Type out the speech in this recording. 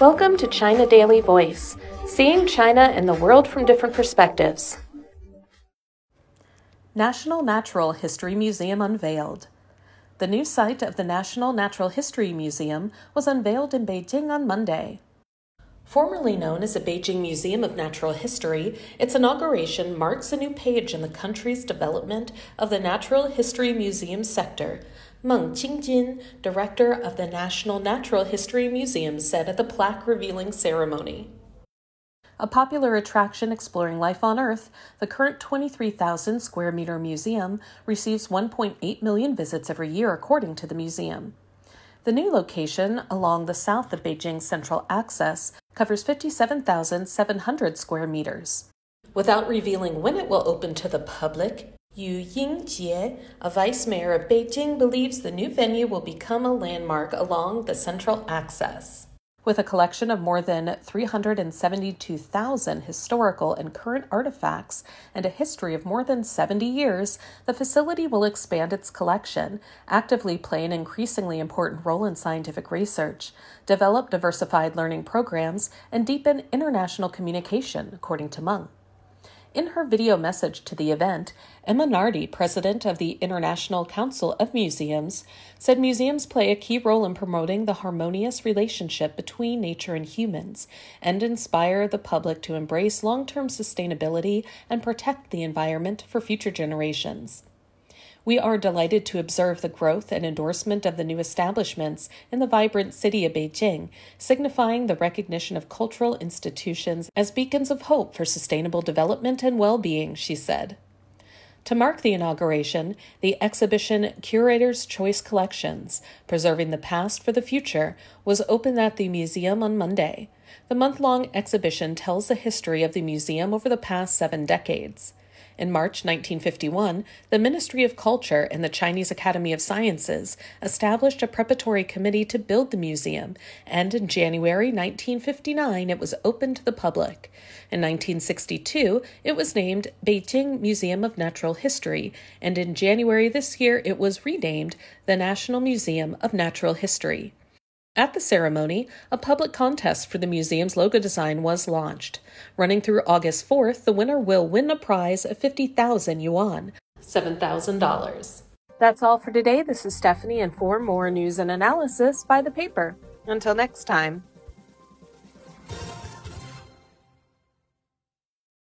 Welcome to China Daily Voice, seeing China and the world from different perspectives. National Natural History Museum unveiled. The new site of the National Natural History Museum was unveiled in Beijing on Monday. Formerly known as the Beijing Museum of Natural History, its inauguration marks a new page in the country's development of the natural history museum sector, Meng Qingjin, director of the National Natural History Museum, said at the plaque revealing ceremony. A popular attraction exploring life on Earth, the current 23,000 square meter museum receives 1.8 million visits every year, according to the museum. The new location, along the south of Beijing's central axis, covers 57,700 square meters. Without revealing when it will open to the public, Yu Yingjie, a vice mayor of Beijing, believes the new venue will become a landmark along the central axis. With a collection of more than 372,000 historical and current artifacts and a history of more than 70 years, the facility will expand its collection, actively play an increasingly important role in scientific research, develop diversified learning programs, and deepen international communication, according to Meng. In her video message to the event, Emma Nardi, president of the International Council of Museums, said museums play a key role in promoting the harmonious relationship between nature and humans and inspire the public to embrace long term sustainability and protect the environment for future generations. We are delighted to observe the growth and endorsement of the new establishments in the vibrant city of Beijing, signifying the recognition of cultural institutions as beacons of hope for sustainable development and well being, she said. To mark the inauguration, the exhibition Curator's Choice Collections Preserving the Past for the Future was opened at the museum on Monday. The month long exhibition tells the history of the museum over the past seven decades. In March 1951, the Ministry of Culture and the Chinese Academy of Sciences established a preparatory committee to build the museum, and in January 1959 it was opened to the public. In 1962, it was named Beijing Museum of Natural History, and in January this year it was renamed the National Museum of Natural History. At the ceremony, a public contest for the museum's logo design was launched. Running through August 4th, the winner will win a prize of 50,000 yuan, $7,000. That's all for today. This is Stephanie, and for more news and analysis, buy the paper. Until next time.